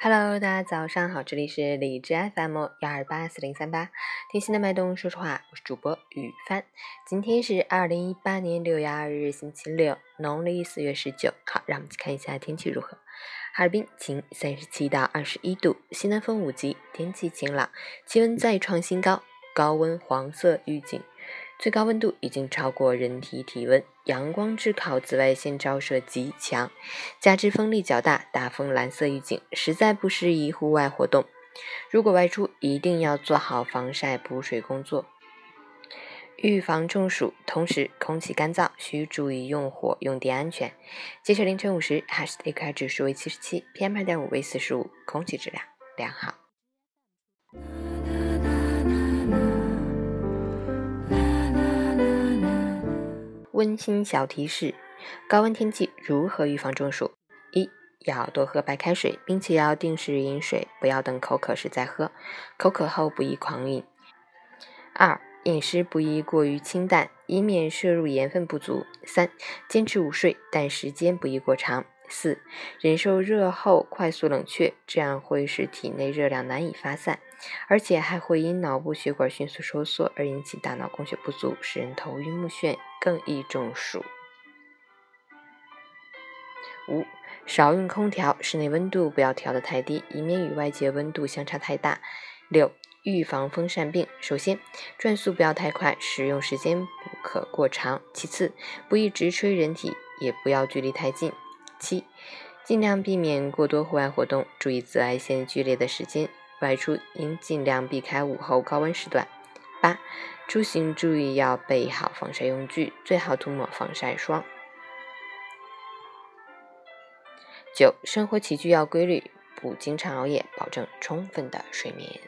Hello，大家早上好，这里是理智 FM 幺二八四零三八，听心的脉动，说实话，我是主播雨帆。今天是二零一八年六月二日，星期六，农历四月十九。好，让我们去看一下天气如何。哈尔滨晴，三十七到二十一度，西南风五级，天气晴朗，气温再创新高，高温黄色预警。最高温度已经超过人体体温，阳光炙烤，紫外线照射极强，加之风力较大，大风蓝色预警，实在不适宜户外活动。如果外出，一定要做好防晒补水工作，预防中暑。同时，空气干燥，需注意用火用电安全。截至凌晨五时，哈市 AQI 指数为七十七，PM 二点五为四十五，空气质量良好。温馨小提示：高温天气如何预防中暑？一要多喝白开水，并且要定时饮水，不要等口渴时再喝，口渴后不宜狂饮。二饮食不宜过于清淡，以免摄入盐分不足。三坚持午睡，但时间不宜过长。四忍受热后快速冷却，这样会使体内热量难以发散，而且还会因脑部血管迅速收缩而引起大脑供血不足，使人头晕目眩，更易中暑。五少用空调，室内温度不要调得太低，以免与外界温度相差太大。六预防风扇病，首先转速不要太快，使用时间不可过长。其次不宜直吹人体，也不要距离太近。七，尽量避免过多户外活动，注意紫外线剧烈的时间，外出应尽量避开午后高温时段。八，出行注意要备好防晒用具，最好涂抹防晒霜。九，生活起居要规律，不经常熬夜，保证充分的睡眠。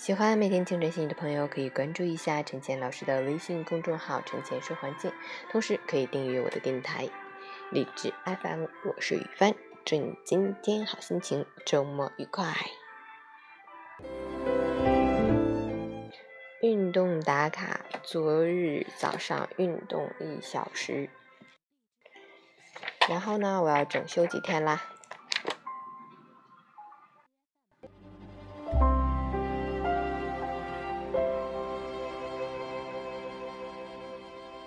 喜欢每天清晨心语的朋友，可以关注一下陈倩老师的微信公众号“陈倩说环境”，同时可以订阅我的电台励志 FM。我是雨帆，祝你今天好心情，周末愉快。运动打卡：昨日早上运动一小时，然后呢，我要整休几天啦。